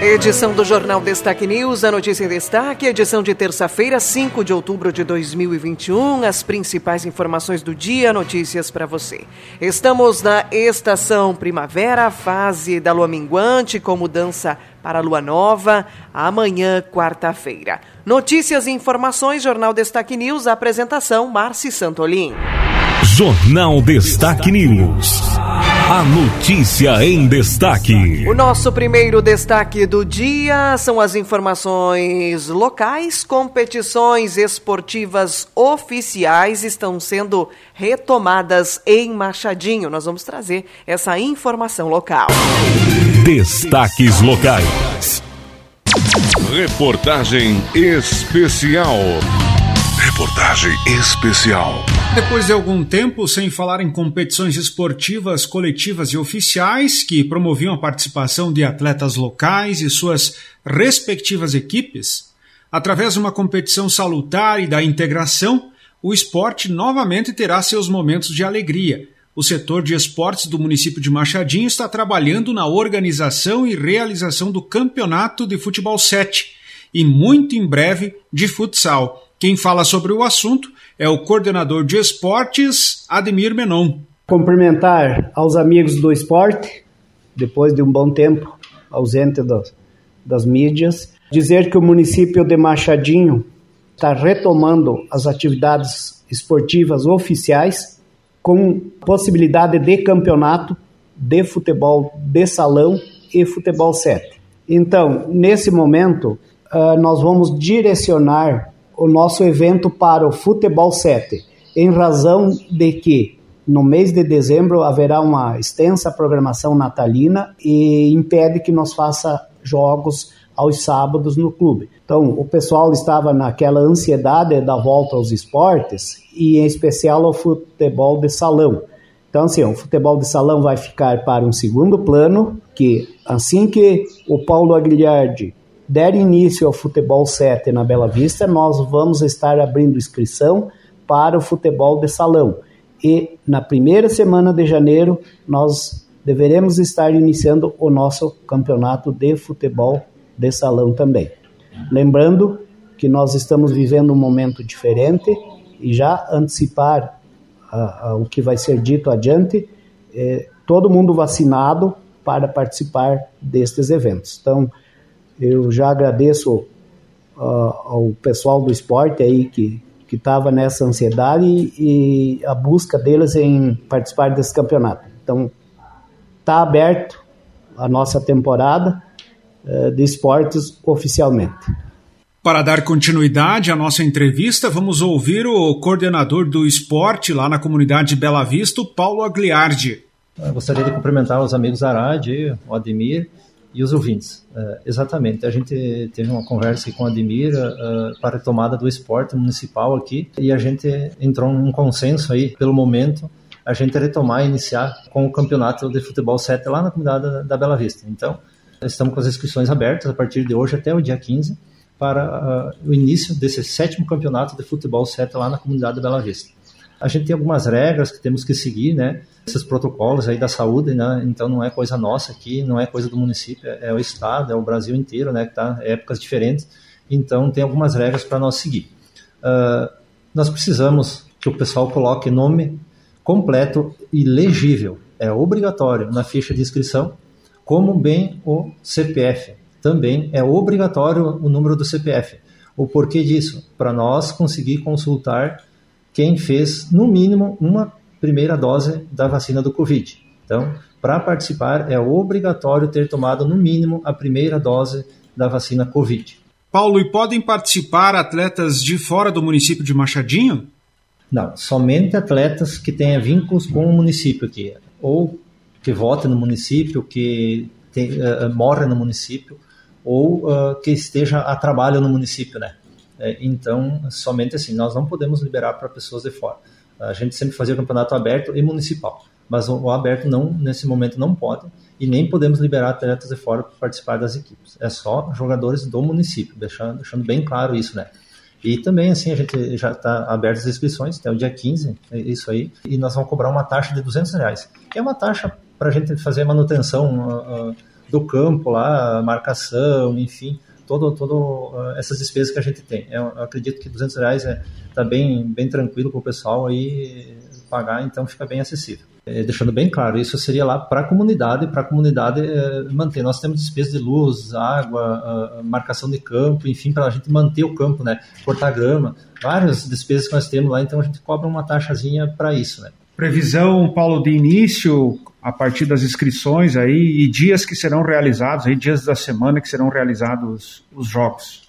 Edição do Jornal Destaque News, a notícia em destaque, edição de terça-feira, 5 de outubro de 2021. As principais informações do dia, notícias para você. Estamos na estação primavera, fase da lua minguante, com mudança para a lua nova, amanhã, quarta-feira. Notícias e informações, Jornal Destaque News, apresentação Marci Santolin. Jornal Destaque News. A notícia em destaque. O nosso primeiro destaque do dia são as informações locais. Competições esportivas oficiais estão sendo retomadas em Machadinho. Nós vamos trazer essa informação local. Destaques locais. Reportagem especial. Reportagem especial. Depois de algum tempo sem falar em competições esportivas coletivas e oficiais que promoviam a participação de atletas locais e suas respectivas equipes, através de uma competição salutar e da integração, o esporte novamente terá seus momentos de alegria. O setor de esportes do município de Machadinho está trabalhando na organização e realização do campeonato de futebol 7 e muito em breve de futsal. Quem fala sobre o assunto é o coordenador de esportes, Ademir Menon. Cumprimentar aos amigos do esporte, depois de um bom tempo ausente das, das mídias. Dizer que o município de Machadinho está retomando as atividades esportivas oficiais com possibilidade de campeonato de futebol de salão e futebol 7. Então, nesse momento, uh, nós vamos direcionar o nosso evento para o Futebol 7, em razão de que no mês de dezembro haverá uma extensa programação natalina e impede que nós faça jogos aos sábados no clube. Então, o pessoal estava naquela ansiedade da volta aos esportes e em especial ao futebol de salão. Então, assim, o futebol de salão vai ficar para um segundo plano, que assim que o Paulo Aguilhardi der início ao futebol 7 na Bela Vista, nós vamos estar abrindo inscrição para o futebol de salão. E na primeira semana de janeiro, nós deveremos estar iniciando o nosso campeonato de futebol de salão também. Lembrando que nós estamos vivendo um momento diferente e já antecipar uh, uh, o que vai ser dito adiante, eh, todo mundo vacinado para participar destes eventos. Então, eu já agradeço uh, ao pessoal do esporte aí que que estava nessa ansiedade e, e, a busca deles em participar desse campeonato. Então, está aberto a nossa temporada uh, de esportes oficialmente. Para dar continuidade à nossa entrevista, vamos ouvir o coordenador do esporte lá na comunidade Bela Vista, Paulo Agliardi. Eu gostaria de cumprimentar os amigos Arad, o Ademir e os ouvintes. Uh, exatamente, a gente teve uma conversa com a Admir uh, para a tomada do esporte municipal aqui e a gente entrou num consenso aí, pelo momento, a gente retomar e iniciar com o campeonato de futebol 7 lá na comunidade da, da Bela Vista. Então, estamos com as inscrições abertas a partir de hoje até o dia 15 para uh, o início desse sétimo campeonato de futebol 7 lá na comunidade da Bela Vista. A gente tem algumas regras que temos que seguir, né? Esses protocolos aí da saúde, né? Então não é coisa nossa aqui, não é coisa do município, é o estado, é o Brasil inteiro, né? Que tá épocas diferentes. Então tem algumas regras para nós seguir. Uh, nós precisamos que o pessoal coloque nome completo e legível. É obrigatório na ficha de inscrição, como bem o CPF. Também é obrigatório o número do CPF. O porquê disso? Para nós conseguir consultar quem fez, no mínimo, uma primeira dose da vacina do Covid. Então, para participar, é obrigatório ter tomado, no mínimo, a primeira dose da vacina Covid. Paulo, e podem participar atletas de fora do município de Machadinho? Não, somente atletas que tenham vínculos com o município aqui, ou que votem no município, que tem, uh, morre no município, ou uh, que esteja a trabalho no município, né? É, então, somente assim, nós não podemos liberar para pessoas de fora. A gente sempre fazia campeonato aberto e municipal, mas o, aberto não nesse momento não pode e nem podemos liberar atletas de fora para participar das equipes. É só jogadores do município, deixando, deixando bem claro isso, né? E também, assim, a gente já está aberto as inscrições, até o dia 15, é isso aí, e nós vamos cobrar uma taxa de 200 reais, que é uma taxa para a gente fazer manutenção uh, uh, do campo lá, marcação, enfim, todo, todo uh, essas despesas que a gente tem. Eu, eu acredito que 200 reais está é, tá bem, bem tranquilo para o pessoal aí pagar, então fica bem acessível. É, deixando bem claro, isso seria lá para a comunidade, para a comunidade é, manter. Nós temos despesas de luz, água, marcação de campo, enfim, para a gente manter o campo, né? Cortar grama, várias despesas que nós temos lá, então a gente cobra uma taxazinha para isso, né? Previsão, Paulo, de início a partir das inscrições aí e dias que serão realizados, aí dias da semana que serão realizados os jogos.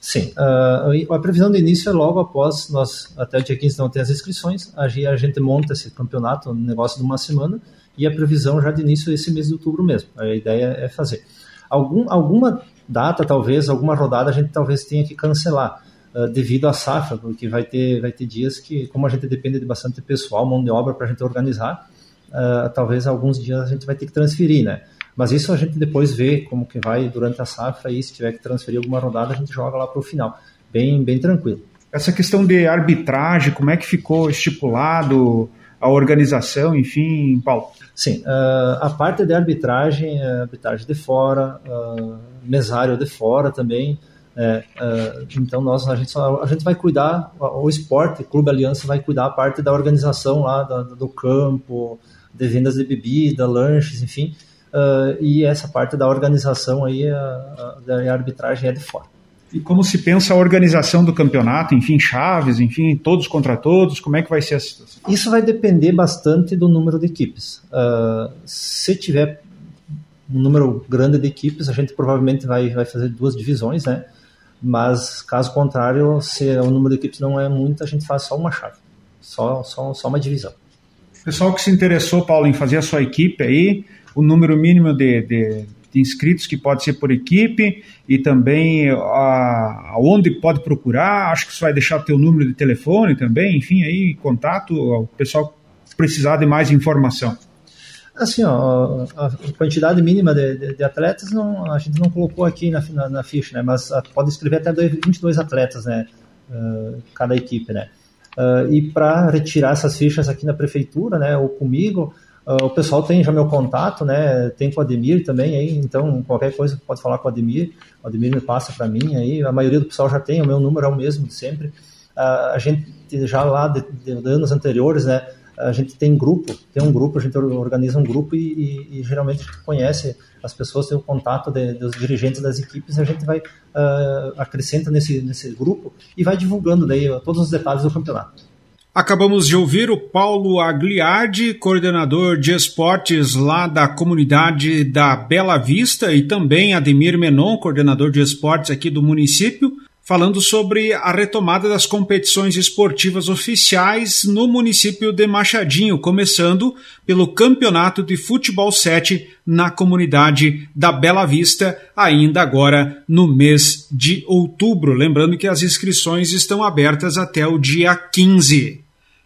Sim, uh, a previsão de início é logo após nós, até o dia 15 não tem as inscrições, a gente monta esse campeonato, um negócio de uma semana, e a previsão já de início é esse mês de outubro mesmo. A ideia é fazer. Algum, alguma data, talvez, alguma rodada, a gente talvez tenha que cancelar, uh, devido à safra, porque vai ter, vai ter dias que, como a gente depende de bastante pessoal, mão de obra para a gente organizar, uh, talvez alguns dias a gente vai ter que transferir, né? Mas isso a gente depois vê como que vai durante a safra e se tiver que transferir alguma rodada, a gente joga lá para o final. Bem, bem tranquilo. Essa questão de arbitragem, como é que ficou estipulado a organização, enfim, Paulo? Sim, uh, a parte de arbitragem, uh, arbitragem de fora, uh, mesário de fora também. É, uh, então nós a gente, só, a gente vai cuidar, o esporte, o Clube Aliança vai cuidar a parte da organização lá do, do campo, de vendas de bebida, lanches, enfim. Uh, e essa parte da organização aí, a, a, da arbitragem é de fora. E como se pensa a organização do campeonato, enfim, chaves, enfim, todos contra todos, como é que vai ser a situação? Isso vai depender bastante do número de equipes. Uh, se tiver um número grande de equipes, a gente provavelmente vai, vai fazer duas divisões, né? Mas caso contrário, se o número de equipes não é muito, a gente faz só uma chave, só, só, só uma divisão. Pessoal que se interessou, Paulo, em fazer a sua equipe aí, o número mínimo de, de, de inscritos que pode ser por equipe e também a, aonde pode procurar. Acho que você vai deixar teu número de telefone também, enfim, aí contato, o pessoal precisar de mais informação. Assim, ó, a quantidade mínima de, de, de, atletas não, a gente não colocou aqui na, na, na ficha, né? Mas pode escrever até 22 atletas, né? Uh, cada equipe, né? Uh, e para retirar essas fichas aqui na prefeitura, né, ou comigo, uh, o pessoal tem já meu contato, né, tem com o Ademir também, aí, então qualquer coisa pode falar com o Ademir, o Ademir me passa para mim, aí, a maioria do pessoal já tem, o meu número é o mesmo de sempre. A gente já lá de, de, anos anteriores, né, a gente tem grupo, tem um grupo, a gente organiza um grupo e, e, e geralmente a gente conhece as pessoas, tem o contato de, dos dirigentes das equipes, a gente vai uh, acrescenta nesse, nesse grupo e vai divulgando daí todos os detalhes do campeonato. Acabamos de ouvir o Paulo Agliardi, coordenador de esportes lá da comunidade da Bela Vista, e também Ademir Menon, coordenador de esportes aqui do município falando sobre a retomada das competições esportivas oficiais no município de Machadinho, começando pelo Campeonato de Futebol 7 na comunidade da Bela Vista, ainda agora no mês de outubro. Lembrando que as inscrições estão abertas até o dia 15.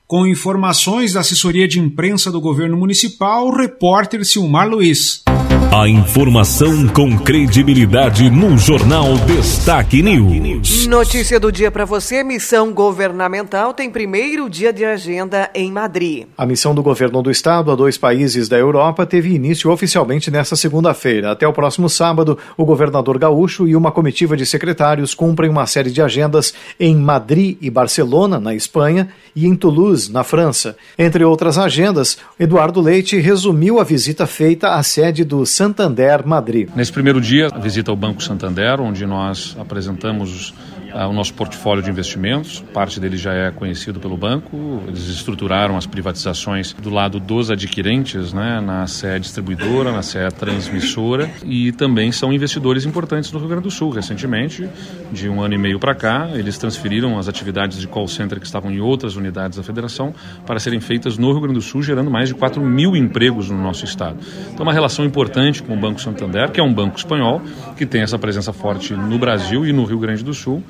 Com informações da assessoria de imprensa do governo municipal, o repórter Silmar Luiz. A informação com credibilidade no Jornal Destaque News. Notícia do dia para você: missão governamental tem primeiro dia de agenda em Madrid. A missão do governo do estado a dois países da Europa teve início oficialmente nesta segunda-feira. Até o próximo sábado, o governador gaúcho e uma comitiva de secretários cumprem uma série de agendas em Madrid e Barcelona, na Espanha, e em Toulouse, na França. Entre outras agendas, Eduardo Leite resumiu a visita feita à sede do Santander Madrid. Nesse primeiro dia, a visita ao Banco Santander, onde nós apresentamos o nosso portfólio de investimentos. Parte dele já é conhecido pelo banco. Eles estruturaram as privatizações do lado dos adquirentes, né, na SE distribuidora, na SE transmissora e também são investidores importantes no Rio Grande do Sul. Recentemente, de um ano e meio para cá, eles transferiram as atividades de call center que estavam em outras unidades da federação para serem feitas no Rio Grande do Sul, gerando mais de 4 mil empregos no nosso estado. Então, uma relação importante com o Banco Santander, que é um banco espanhol, que tem essa presença forte no Brasil e no Rio Grande do Sul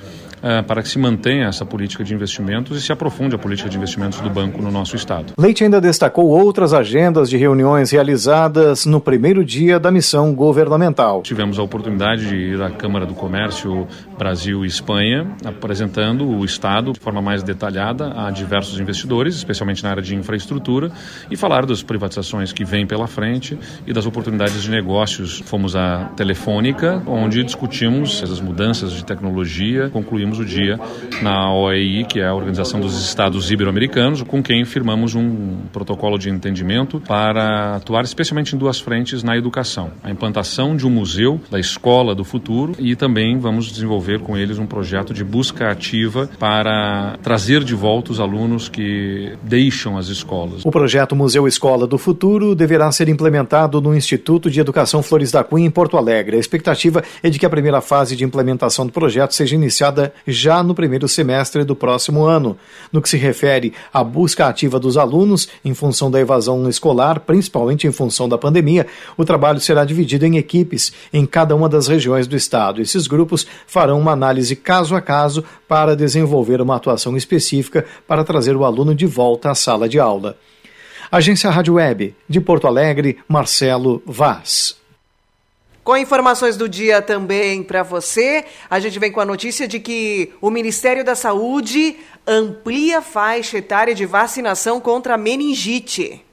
uh, para que se mantenha essa política de investimentos e se aprofunde a política de investimentos do banco no nosso estado. Leite ainda destacou outras agendas de reuniões realizadas no primeiro dia da missão governamental. Tivemos a oportunidade de ir à Câmara do Comércio Brasil e Espanha, apresentando o estado de forma mais detalhada a diversos investidores, especialmente na área de infraestrutura, e falar das privatizações que vêm pela frente e das oportunidades de negócios. Fomos à Telefônica, onde discutimos as mudanças de tecnologia, concluímos o dia na OEI, que é a Organização dos Estados Ibero-Americanos, com quem firmamos um protocolo de entendimento para atuar especialmente em duas frentes na educação: a implantação de um museu da escola do futuro e também vamos desenvolver com eles um projeto de busca ativa para trazer de volta os alunos que deixam as escolas. O projeto Museu Escola do Futuro deverá ser implementado no Instituto de Educação Flores da Cunha, em Porto Alegre. A expectativa é de que a primeira fase de implementação do projeto seja iniciada já no primeiro semestre do próximo ano. No que se refere à busca ativa dos alunos, em função da evasão escolar, principalmente em função da pandemia, o trabalho será dividido em equipes em cada uma das regiões do estado. Esses grupos farão uma análise caso a caso para desenvolver uma atuação específica para trazer o aluno de volta à sala de aula. Agência Rádio Web, de Porto Alegre, Marcelo Vaz. Com informações do dia também para você, a gente vem com a notícia de que o Ministério da Saúde amplia faixa etária de vacinação contra meningite.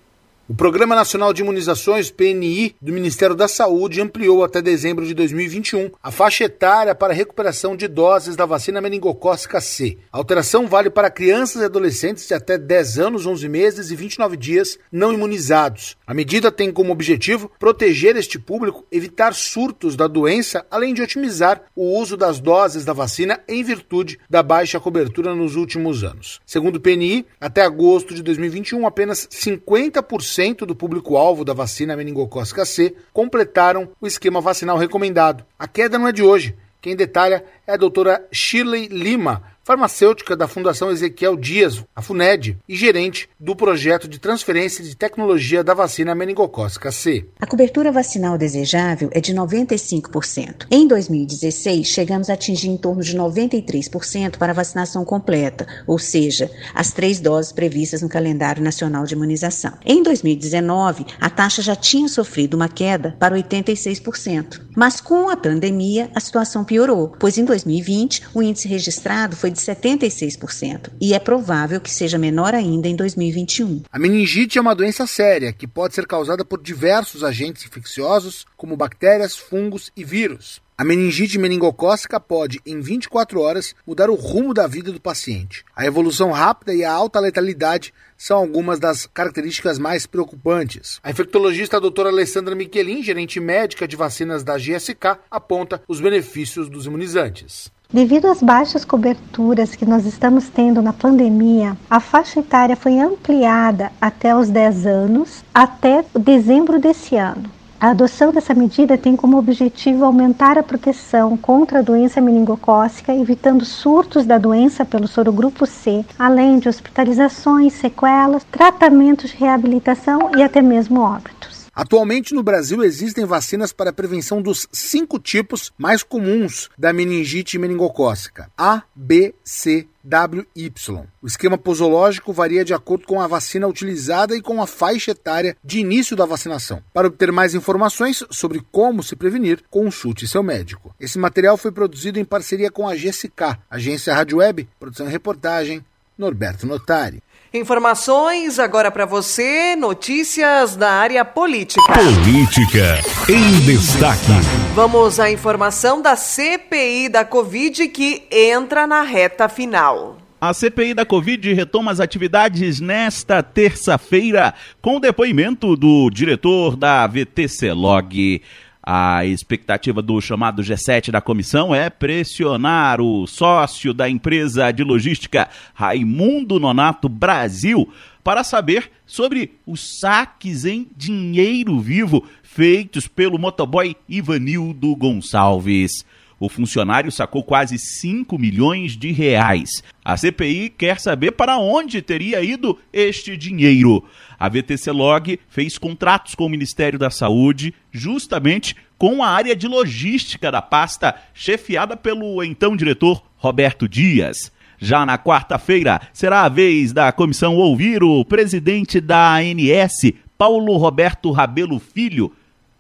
O Programa Nacional de Imunizações, PNI, do Ministério da Saúde ampliou até dezembro de 2021 a faixa etária para recuperação de doses da vacina meningocócica C. A alteração vale para crianças e adolescentes de até 10 anos, 11 meses e 29 dias não imunizados. A medida tem como objetivo proteger este público, evitar surtos da doença, além de otimizar o uso das doses da vacina em virtude da baixa cobertura nos últimos anos. Segundo o PNI, até agosto de 2021, apenas 50% 10% do público-alvo da vacina meningocócica C completaram o esquema vacinal recomendado. A queda não é de hoje. Quem detalha é a doutora Shirley Lima, farmacêutica da Fundação Ezequiel Dias, a FUNED, e gerente do projeto de transferência de tecnologia da vacina meningocócica C. A cobertura vacinal desejável é de 95%. Em 2016, chegamos a atingir em torno de 93% para a vacinação completa, ou seja, as três doses previstas no calendário nacional de imunização. Em 2019, a taxa já tinha sofrido uma queda para 86%. Mas com a pandemia, a situação piorou, pois em 2020 o índice registrado foi de 76% e é provável que seja menor ainda em 2021. A meningite é uma doença séria que pode ser causada por diversos agentes infecciosos, como bactérias, fungos e vírus. A meningite meningocócica pode, em 24 horas, mudar o rumo da vida do paciente. A evolução rápida e a alta letalidade são algumas das características mais preocupantes. A infectologista doutora Alessandra Michelin, gerente médica de vacinas da GSK, aponta os benefícios dos imunizantes. Devido às baixas coberturas que nós estamos tendo na pandemia, a faixa etária foi ampliada até os 10 anos, até dezembro desse ano. A adoção dessa medida tem como objetivo aumentar a proteção contra a doença meningocócica, evitando surtos da doença pelo sorogrupo C, além de hospitalizações, sequelas, tratamentos de reabilitação e até mesmo óbitos. Atualmente no Brasil existem vacinas para a prevenção dos cinco tipos mais comuns da meningite meningocócica: A, B, C, W, Y. O esquema posológico varia de acordo com a vacina utilizada e com a faixa etária de início da vacinação. Para obter mais informações sobre como se prevenir, consulte seu médico. Esse material foi produzido em parceria com a GSK, Agência Rádio Web, produção e reportagem, Norberto Notari. Informações agora para você, notícias da área política. Política em destaque. Vamos à informação da CPI da Covid que entra na reta final. A CPI da Covid retoma as atividades nesta terça-feira com o depoimento do diretor da VTC Log. A expectativa do chamado G7 da comissão é pressionar o sócio da empresa de logística Raimundo Nonato Brasil para saber sobre os saques em dinheiro vivo feitos pelo motoboy Ivanildo Gonçalves. O funcionário sacou quase 5 milhões de reais. A CPI quer saber para onde teria ido este dinheiro. A VTC Log fez contratos com o Ministério da Saúde, justamente com a área de logística da pasta, chefiada pelo então diretor Roberto Dias. Já na quarta-feira, será a vez da comissão ouvir o presidente da ANS, Paulo Roberto Rabelo Filho,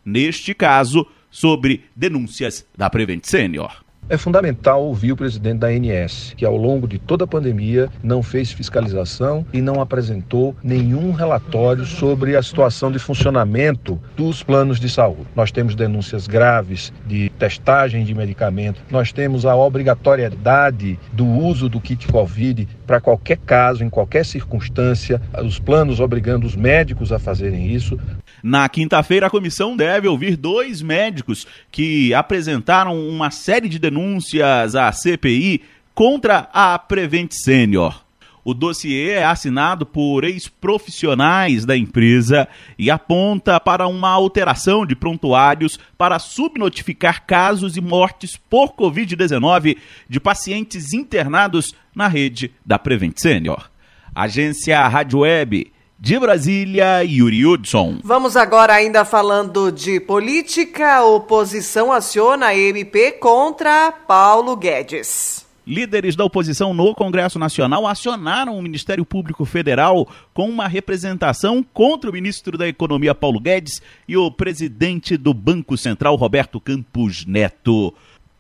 neste caso, sobre denúncias da Prevent Senior. É fundamental ouvir o presidente da ANS, que ao longo de toda a pandemia não fez fiscalização e não apresentou nenhum relatório sobre a situação de funcionamento dos planos de saúde. Nós temos denúncias graves de testagem de medicamento, nós temos a obrigatoriedade do uso do kit Covid para qualquer caso, em qualquer circunstância, os planos obrigando os médicos a fazerem isso. Na quinta-feira, a comissão deve ouvir dois médicos que apresentaram uma série de denúncias à CPI contra a Prevent Senior. O dossiê é assinado por ex-profissionais da empresa e aponta para uma alteração de prontuários para subnotificar casos e mortes por Covid-19 de pacientes internados na rede da Prevent Senior. Agência Rádio Web de Brasília, Yuri Hudson. Vamos agora ainda falando de política. A oposição aciona a MP contra Paulo Guedes. Líderes da oposição no Congresso Nacional acionaram o Ministério Público Federal com uma representação contra o ministro da Economia Paulo Guedes e o presidente do Banco Central Roberto Campos Neto.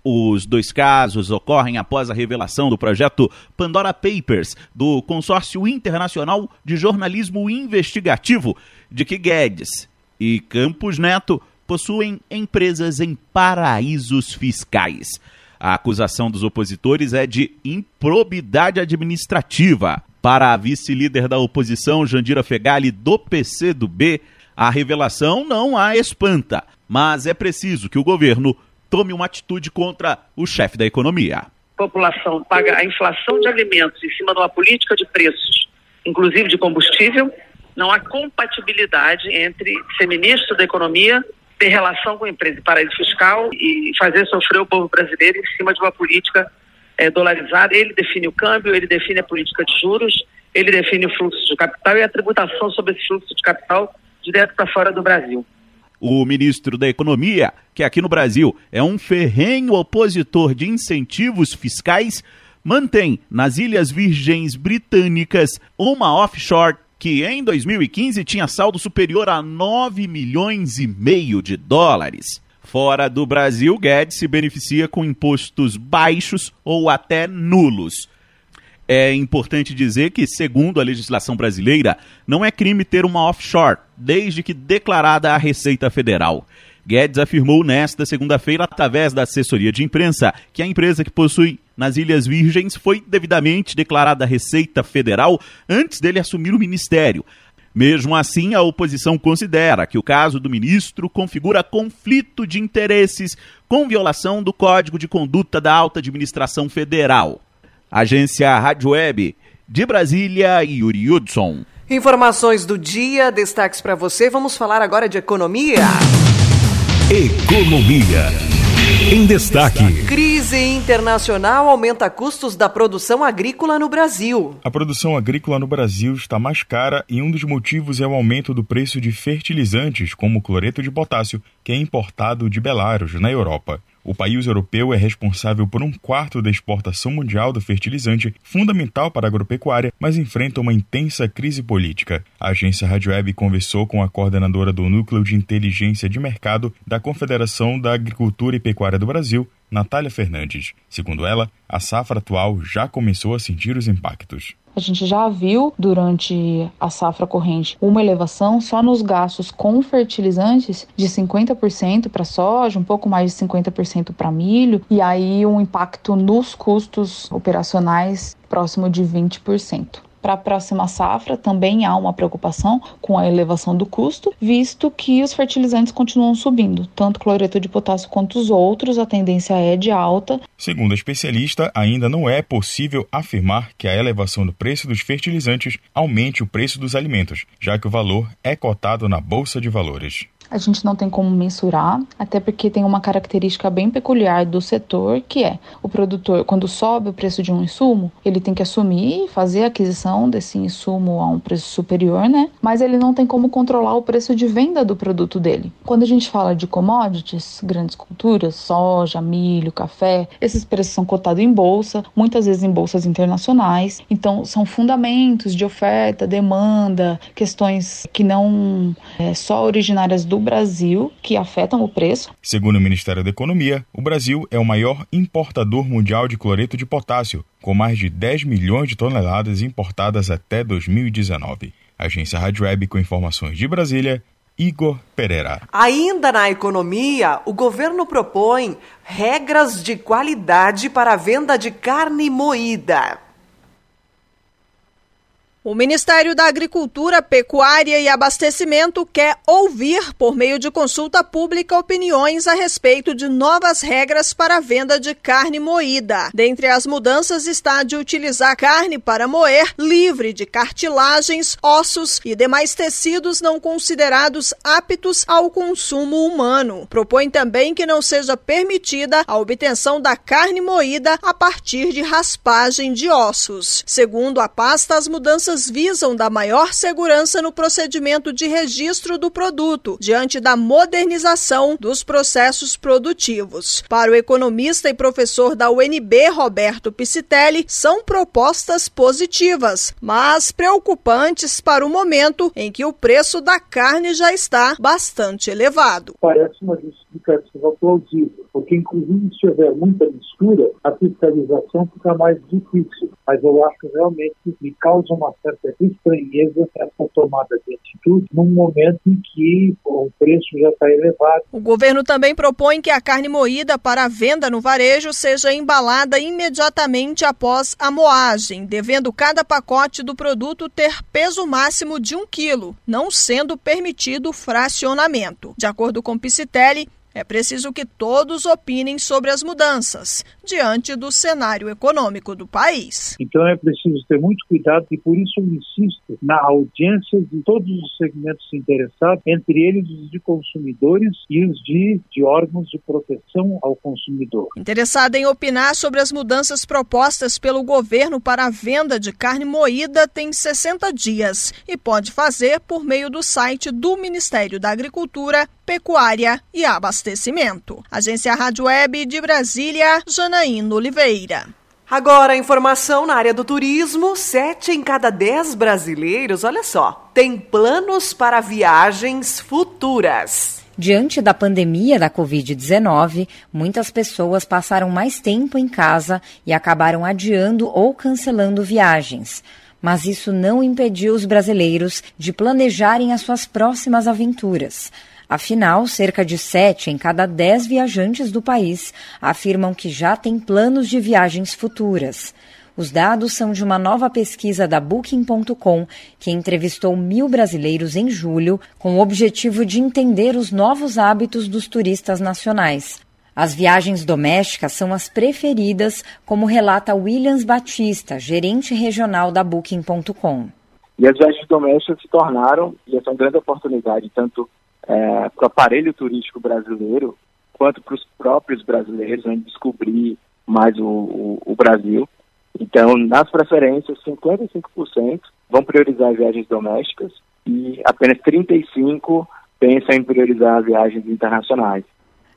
Os dois casos ocorrem após a revelação do projeto Pandora Papers, do Consórcio Internacional de Jornalismo Investigativo, de que Guedes e Campos Neto possuem empresas em paraísos fiscais. A acusação dos opositores é de improbidade administrativa. Para a vice-líder da oposição, Jandira Fegali, do PCdoB, a revelação não a espanta, mas é preciso que o governo tome uma atitude contra o chefe da economia. A população paga a inflação de alimentos em cima de uma política de preços, inclusive de combustível. Não há compatibilidade entre ser ministro da economia, ter relação com a empresa de paraíso fiscal e fazer sofrer o povo brasileiro em cima de uma política é, dolarizada. Ele define o câmbio, ele define a política de juros, ele define o fluxo de capital e a tributação sobre esse fluxo de capital de dentro para fora do Brasil. O ministro da Economia, que aqui no Brasil é um ferrenho opositor de incentivos fiscais, mantém nas Ilhas Virgens Britânicas uma offshore que em 2015 tinha saldo superior a 9 milhões e meio de dólares. Fora do Brasil, Guedes se beneficia com impostos baixos ou até nulos. É importante dizer que, segundo a legislação brasileira, não é crime ter uma offshore, desde que declarada à Receita Federal. Guedes afirmou nesta segunda-feira, através da assessoria de imprensa, que a empresa que possui nas Ilhas Virgens foi devidamente declarada Receita Federal antes dele assumir o ministério. Mesmo assim, a oposição considera que o caso do ministro configura conflito de interesses com violação do Código de Conduta da Alta Administração Federal. Agência Rádio Web de Brasília, Yuri Hudson. Informações do dia, destaques para você. Vamos falar agora de economia. Economia. Em destaque. Crise internacional aumenta custos da produção agrícola no Brasil. A produção agrícola no Brasil está mais cara e um dos motivos é o aumento do preço de fertilizantes, como cloreto de potássio, que é importado de Belarus, na Europa. O país europeu é responsável por um quarto da exportação mundial do fertilizante, fundamental para a agropecuária, mas enfrenta uma intensa crise política. A agência Rádio Web conversou com a coordenadora do Núcleo de Inteligência de Mercado da Confederação da Agricultura e Pecuária do Brasil, Natália Fernandes. Segundo ela, a safra atual já começou a sentir os impactos. A gente já viu durante a safra corrente uma elevação só nos gastos com fertilizantes de 50% para soja, um pouco mais de 50% para milho, e aí um impacto nos custos operacionais próximo de 20%. Para a próxima safra, também há uma preocupação com a elevação do custo, visto que os fertilizantes continuam subindo, tanto cloreto de potássio quanto os outros, a tendência é de alta. Segundo a especialista, ainda não é possível afirmar que a elevação do preço dos fertilizantes aumente o preço dos alimentos, já que o valor é cotado na Bolsa de Valores. A gente não tem como mensurar, até porque tem uma característica bem peculiar do setor, que é o produtor, quando sobe o preço de um insumo, ele tem que assumir fazer a aquisição desse insumo a um preço superior, né? Mas ele não tem como controlar o preço de venda do produto dele. Quando a gente fala de commodities, grandes culturas, soja, milho, café, esses preços são cotados em bolsa, muitas vezes em bolsas internacionais. Então, são fundamentos de oferta, demanda, questões que não é, só originárias do Brasil que afetam o preço. Segundo o Ministério da Economia, o Brasil é o maior importador mundial de cloreto de potássio, com mais de 10 milhões de toneladas importadas até 2019. Agência Rádio Web com informações de Brasília, Igor Pereira. Ainda na economia, o governo propõe regras de qualidade para a venda de carne moída. O Ministério da Agricultura, Pecuária e Abastecimento quer ouvir, por meio de consulta pública, opiniões a respeito de novas regras para a venda de carne moída. Dentre as mudanças está de utilizar carne para moer livre de cartilagens, ossos e demais tecidos não considerados aptos ao consumo humano. Propõe também que não seja permitida a obtenção da carne moída a partir de raspagem de ossos. Segundo a pasta, as mudanças visam dar maior segurança no procedimento de registro do produto, diante da modernização dos processos produtivos. Para o economista e professor da UNB, Roberto Piscitelli, são propostas positivas, mas preocupantes para o momento em que o preço da carne já está bastante elevado. Parece uma justificativa plausível, porque inclusive se houver muita mistura, a fiscalização fica mais difícil. Mas eu acho realmente que me causa uma certa estranheza essa tomada de atitude num momento em que o preço já está elevado. O governo também propõe que a carne moída para venda no varejo seja embalada imediatamente após a moagem, devendo cada pacote do produto ter peso máximo de um quilo, não sendo permitido fracionamento. De acordo com Piscitelli, é preciso que todos opinem sobre as mudanças diante do cenário econômico do país. Então é preciso ter muito cuidado e por isso eu insisto na audiência de todos os segmentos interessados, entre eles os de consumidores e os de, de órgãos de proteção ao consumidor. Interessada em opinar sobre as mudanças propostas pelo governo para a venda de carne moída tem 60 dias e pode fazer por meio do site do Ministério da Agricultura, Pecuária e Abastecimento. Agência Rádio Web de Brasília, Janaína Oliveira. Agora, informação na área do turismo: sete em cada dez brasileiros, olha só, têm planos para viagens futuras. Diante da pandemia da Covid-19, muitas pessoas passaram mais tempo em casa e acabaram adiando ou cancelando viagens. Mas isso não impediu os brasileiros de planejarem as suas próximas aventuras. Afinal, cerca de 7 em cada 10 viajantes do país afirmam que já têm planos de viagens futuras. Os dados são de uma nova pesquisa da Booking.com, que entrevistou mil brasileiros em julho, com o objetivo de entender os novos hábitos dos turistas nacionais. As viagens domésticas são as preferidas, como relata Williams Batista, gerente regional da Booking.com. E as viagens domésticas se tornaram, e essa é uma grande oportunidade, tanto é, para o aparelho turístico brasileiro, quanto para os próprios brasileiros, né, descobrir mais o, o, o, Brasil. Então, nas preferências, 55% vão priorizar viagens domésticas e apenas 35% pensam em priorizar viagens internacionais.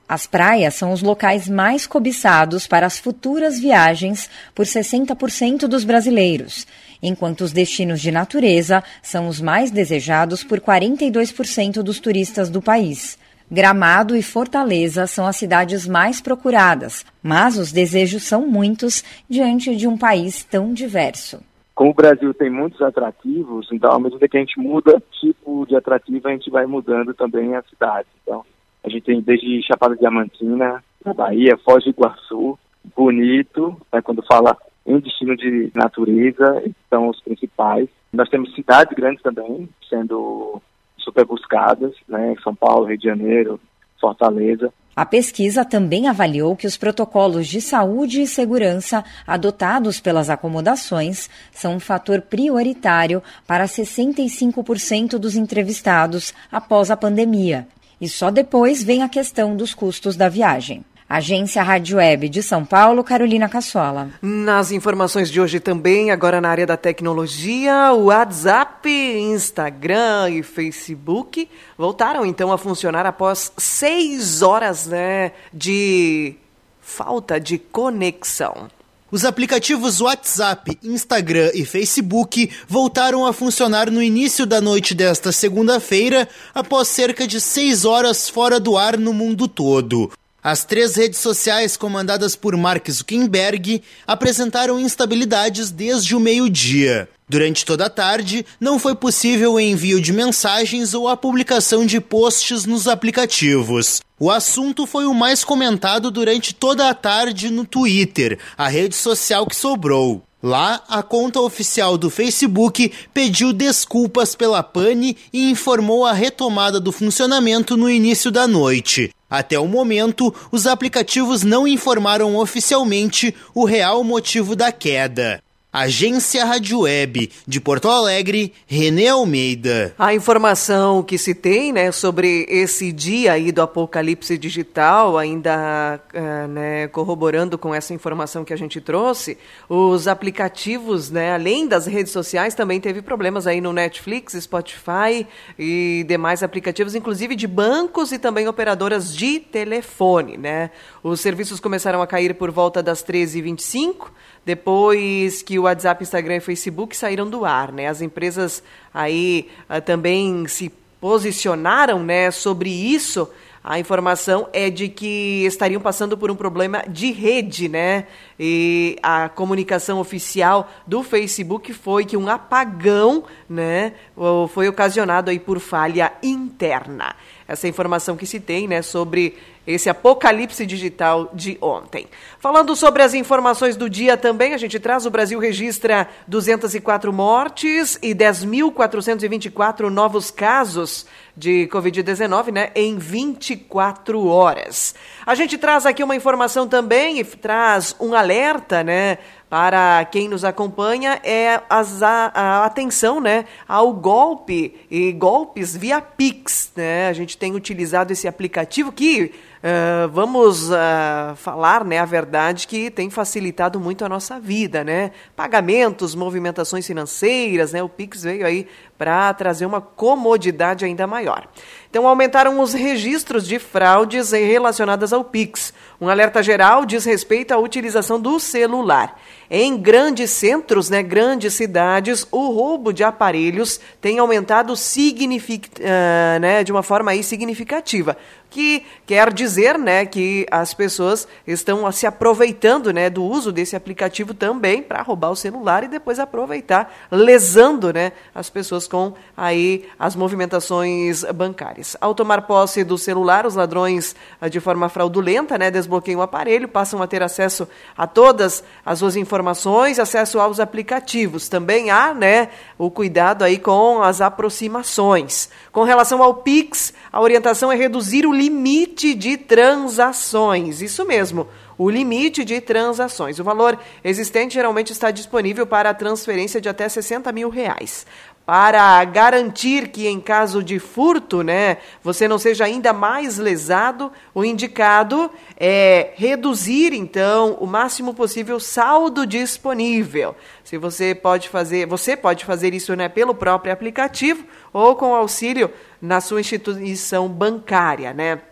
As praias são os locais mais cobiçados para as futuras viagens por 60% dos brasileiros, enquanto os destinos de natureza são os mais desejados por 42% dos turistas do país. Gramado e Fortaleza são as cidades mais procuradas, mas os desejos são muitos diante de um país tão diverso. Como o Brasil tem muitos atrativos, então, à medida que a gente muda tipo de atrativo, a gente vai mudando também a cidade. Então, a gente tem desde Chapada Diamantina, na Bahia, Foz do Iguaçu, Bonito, né, quando fala em destino de natureza, são os principais. Nós temos cidades grandes também, sendo super buscadas, né, São Paulo, Rio de Janeiro, Fortaleza. A pesquisa também avaliou que os protocolos de saúde e segurança adotados pelas acomodações são um fator prioritário para 65% dos entrevistados após a pandemia E só depois vem a questão dos custos da viagem. Agência Rádio Web de São Paulo, Carolina Cassola. Nas informações de hoje também, agora na área da tecnologia, o WhatsApp, Instagram e Facebook voltaram então a funcionar após seis horas né, de falta de conexão. Os aplicativos WhatsApp, Instagram e Facebook voltaram a funcionar no início da noite desta segunda-feira, após cerca de seis horas fora do ar no mundo todo. As três redes sociais comandadas por Mark Zuckerberg apresentaram instabilidades desde o meio-dia. Durante toda a tarde, não foi possível o envio de mensagens ou a publicação de posts nos aplicativos. O assunto foi o mais comentado durante toda a tarde no Twitter, a rede social que sobrou. Lá, a conta oficial do Facebook pediu desculpas pela pane e informou a retomada do funcionamento no início da noite. Até o momento, os aplicativos não informaram oficialmente o real motivo da queda. Agência Rádio Web de Porto Alegre, René Almeida. A informação que se tem, né, sobre esse dia aí do apocalipse digital, ainda uh, né, corroborando com essa informação que a gente trouxe, os aplicativos, né, além das redes sociais, também teve problemas aí no Netflix, Spotify e demais aplicativos, inclusive de bancos e também operadoras de telefone, né. Os serviços começaram a cair por volta das 13h25, depois que o WhatsApp, Instagram e Facebook saíram do ar, né? As empresas aí uh, também se posicionaram, né, sobre isso. A informação é de que estariam passando por um problema de rede, né? E a comunicação oficial do Facebook foi que um apagão, né, foi ocasionado aí por falha interna. Essa informação que se tem, né, sobre esse apocalipse digital de ontem. Falando sobre as informações do dia também, a gente traz: o Brasil registra 204 mortes e 10.424 novos casos de Covid-19 né, em 24 horas. A gente traz aqui uma informação também e traz um alerta, né? para quem nos acompanha é a, a, atenção né, ao golpe e golpes via Pix. Né? A gente tem utilizado esse aplicativo que Uh, vamos uh, falar, né, a verdade que tem facilitado muito a nossa vida, né? Pagamentos, movimentações financeiras, né? O Pix veio aí para trazer uma comodidade ainda maior. Então aumentaram os registros de fraudes relacionadas ao Pix. Um alerta geral diz respeito à utilização do celular. Em grandes centros, né, grandes cidades, o roubo de aparelhos tem aumentado signific, uh, né, de uma forma aí significativa que quer dizer, né, que as pessoas estão se aproveitando, né, do uso desse aplicativo também para roubar o celular e depois aproveitar, lesando, né, as pessoas com aí as movimentações bancárias. Ao tomar posse do celular, os ladrões ah, de forma fraudulenta, né, desbloqueiam o aparelho, passam a ter acesso a todas as suas informações, acesso aos aplicativos. Também há, né, o cuidado aí com as aproximações. Com relação ao Pix, a orientação é reduzir o limite de transações. Isso mesmo, o limite de transações. O valor existente geralmente está disponível para transferência de até 60 mil reais. Para garantir que, em caso de furto, né, você não seja ainda mais lesado, o indicado é reduzir, então, o máximo possível o saldo disponível. Se você pode fazer, você pode fazer isso né, pelo próprio aplicativo ou com auxílio na sua instituição bancária, né?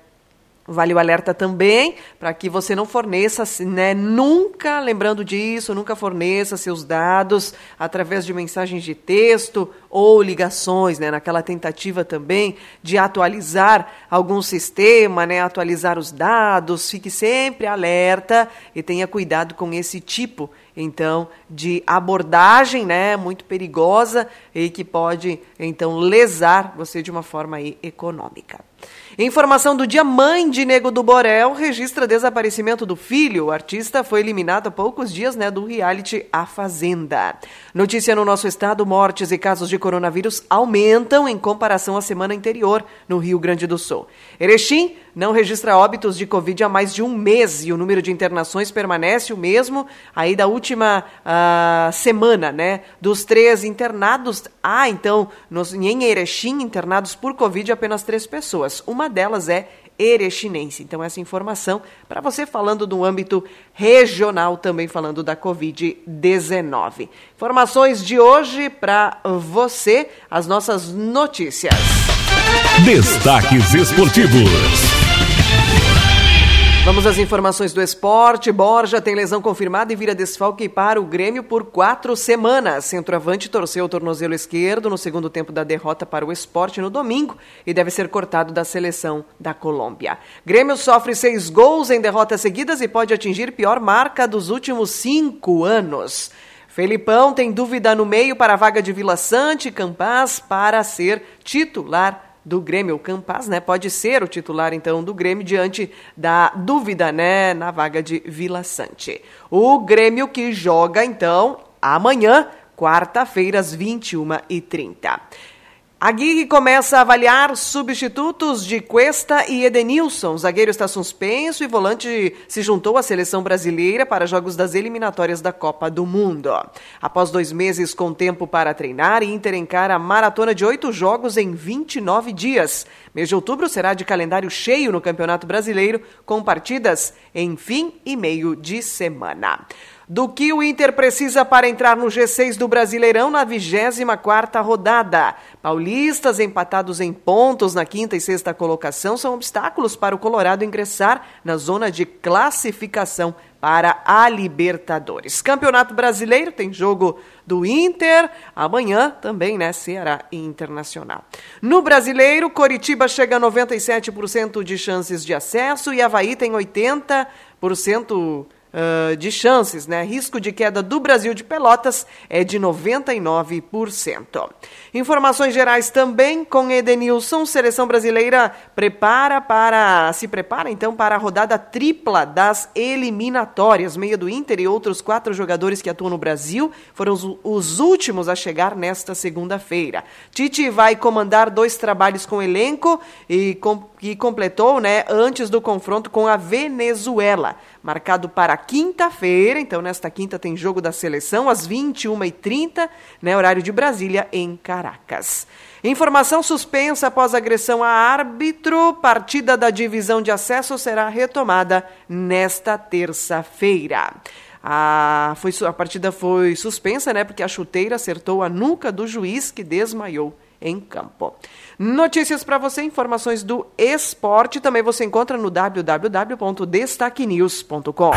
Vale o alerta também para que você não forneça, né, nunca, lembrando disso, nunca forneça seus dados através de mensagens de texto ou ligações, né, naquela tentativa também de atualizar algum sistema, né, atualizar os dados. Fique sempre alerta e tenha cuidado com esse tipo então de abordagem, né, muito perigosa e que pode então lesar você de uma forma aí, econômica. Informação do dia: mãe de Nego do Borel registra desaparecimento do filho. O artista foi eliminado há poucos dias né, do reality A Fazenda. Notícia no nosso estado: mortes e casos de coronavírus aumentam em comparação à semana anterior no Rio Grande do Sul. Erechim não registra óbitos de Covid há mais de um mês e o número de internações permanece o mesmo aí da última uh, semana, né? Dos três internados, ah, então, nos, em Erechim, internados por Covid, apenas três pessoas. Uma delas é Erechinense. Então, essa informação para você falando do âmbito regional, também falando da Covid-19. Informações de hoje para você, as nossas notícias. Destaques esportivos. Vamos às informações do esporte. Borja tem lesão confirmada e vira desfalque para o Grêmio por quatro semanas. Centroavante torceu o tornozelo esquerdo no segundo tempo da derrota para o esporte no domingo e deve ser cortado da seleção da Colômbia. Grêmio sofre seis gols em derrotas seguidas e pode atingir pior marca dos últimos cinco anos. Felipão tem dúvida no meio para a vaga de Vila Sante Campaz para ser titular do Grêmio, o Campas, né, pode ser o titular então do Grêmio diante da dúvida, né, na vaga de Vila Sante. O Grêmio que joga então amanhã, quarta-feira às 21h30. Aguirre começa a avaliar substitutos de Cuesta e Edenilson. Zagueiro está suspenso e volante se juntou à seleção brasileira para jogos das eliminatórias da Copa do Mundo. Após dois meses com tempo para treinar, Inter encara a maratona de oito jogos em 29 dias. Mês de outubro será de calendário cheio no Campeonato Brasileiro, com partidas em fim e meio de semana do que o Inter precisa para entrar no G6 do Brasileirão na 24ª rodada. Paulistas empatados em pontos na quinta e sexta colocação são obstáculos para o Colorado ingressar na zona de classificação para a Libertadores. Campeonato Brasileiro tem jogo do Inter, amanhã também, né, Ceará Internacional. No Brasileiro, Coritiba chega a 97% de chances de acesso e Havaí tem 80% uh, de chances, né? Risco de queda do Brasil de Pelotas é de 99%. Informações gerais também com Edenilson, seleção brasileira prepara para se prepara então para a rodada tripla das eliminatórias. Meia do Inter e outros quatro jogadores que atuam no Brasil foram os, os últimos a chegar nesta segunda-feira. Tite vai comandar dois trabalhos com elenco e com, que completou, né, antes do confronto com a Venezuela marcado para quinta-feira. Então, nesta quinta tem jogo da seleção às 21h30, né, horário de Brasília, em Caracas. Informação suspensa após agressão a árbitro. Partida da divisão de acesso será retomada nesta terça-feira. A, foi, a partida foi suspensa, né? Porque a chuteira acertou a nuca do juiz que desmaiou em campo. Notícias para você, informações do esporte, também você encontra no www.destaquenews.com.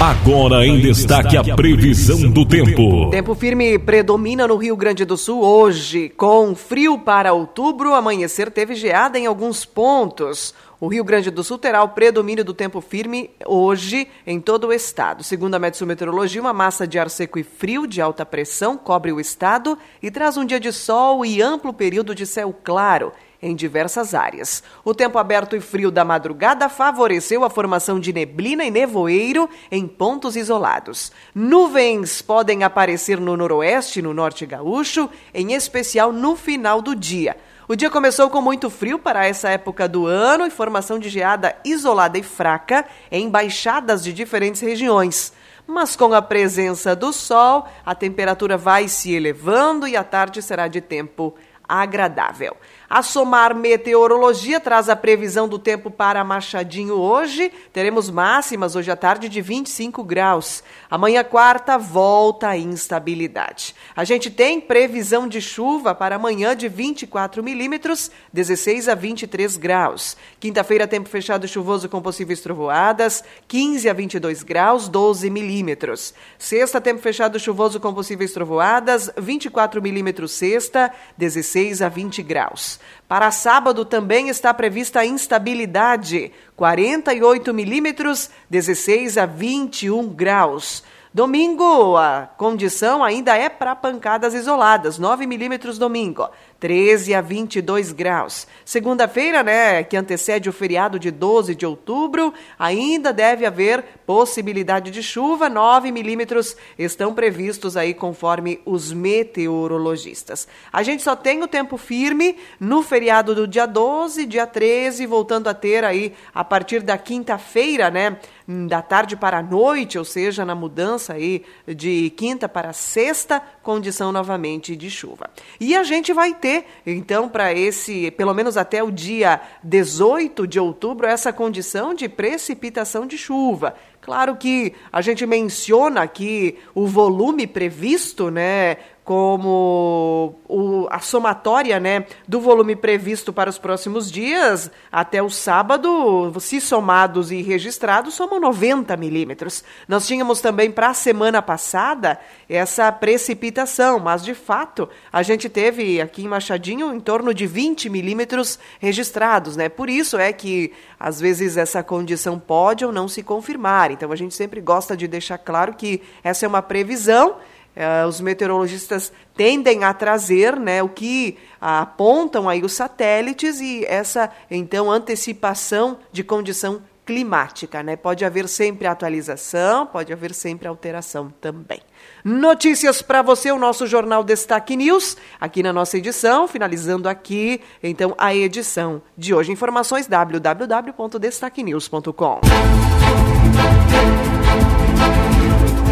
Agora em destaque a previsão do tempo. Tempo firme predomina no Rio Grande do Sul hoje, com frio para outubro, amanhecer teve geada em alguns pontos. O Rio Grande do Sul terá o predomínio do tempo firme hoje em todo o estado. Segundo a Metsumeteorologia, uma massa de ar seco e frio de alta pressão cobre o estado e traz um dia de sol e amplo período de céu claro em diversas áreas. O tempo aberto e frio da madrugada favoreceu a formação de neblina e nevoeiro em pontos isolados. Nuvens podem aparecer no noroeste e no norte gaúcho, em especial no final do dia. O dia começou com muito frio para essa época do ano e formação de geada isolada e fraca em baixadas de diferentes regiões. Mas com a presença do sol, a temperatura vai se elevando e a tarde será de tempo agradável. A Somar Meteorologia traz a previsão do tempo para Machadinho hoje. Teremos máximas hoje à tarde de 25 graus. Amanhã, quarta, volta a instabilidade. A gente tem previsão de chuva para amanhã de 24 milímetros, 16 a 23 graus. Quinta-feira, tempo fechado chuvoso com possíveis trovoadas, 15 a 22 graus, 12 milímetros. Sexta, tempo fechado chuvoso com possíveis trovoadas, 24 milímetros sexta, 16 a 20 graus. Para sábado também está prevista instabilidade, 48 milímetros, 16 a 21 graus. Domingo, a condição ainda é para pancadas isoladas, 9 milímetros domingo. 13 a 22 graus. Segunda-feira, né, que antecede o feriado de 12 de outubro, ainda deve haver possibilidade de chuva, 9 milímetros estão previstos aí conforme os meteorologistas. A gente só tem o tempo firme no feriado do dia 12, dia 13, voltando a ter aí a partir da quinta-feira, né, da tarde para a noite, ou seja, na mudança aí de quinta para sexta, condição novamente de chuva. E a gente vai ter, então, para esse, pelo menos até o dia 18 de outubro, essa condição de precipitação de chuva. Claro que a gente menciona aqui o volume previsto, né, como o, a somatória né, do volume previsto para os próximos dias, até o sábado, se somados e registrados, somam 90 milímetros. Nós tínhamos também para a semana passada essa precipitação, mas de fato a gente teve aqui em Machadinho em torno de 20 milímetros registrados. Né? Por isso é que às vezes essa condição pode ou não se confirmar. Então a gente sempre gosta de deixar claro que essa é uma previsão Uh, os meteorologistas tendem a trazer né, o que apontam aí os satélites e essa, então, antecipação de condição climática. Né? Pode haver sempre atualização, pode haver sempre alteração também. Notícias para você, o nosso jornal Destaque News, aqui na nossa edição, finalizando aqui, então, a edição de hoje. Informações www.destaquenews.com.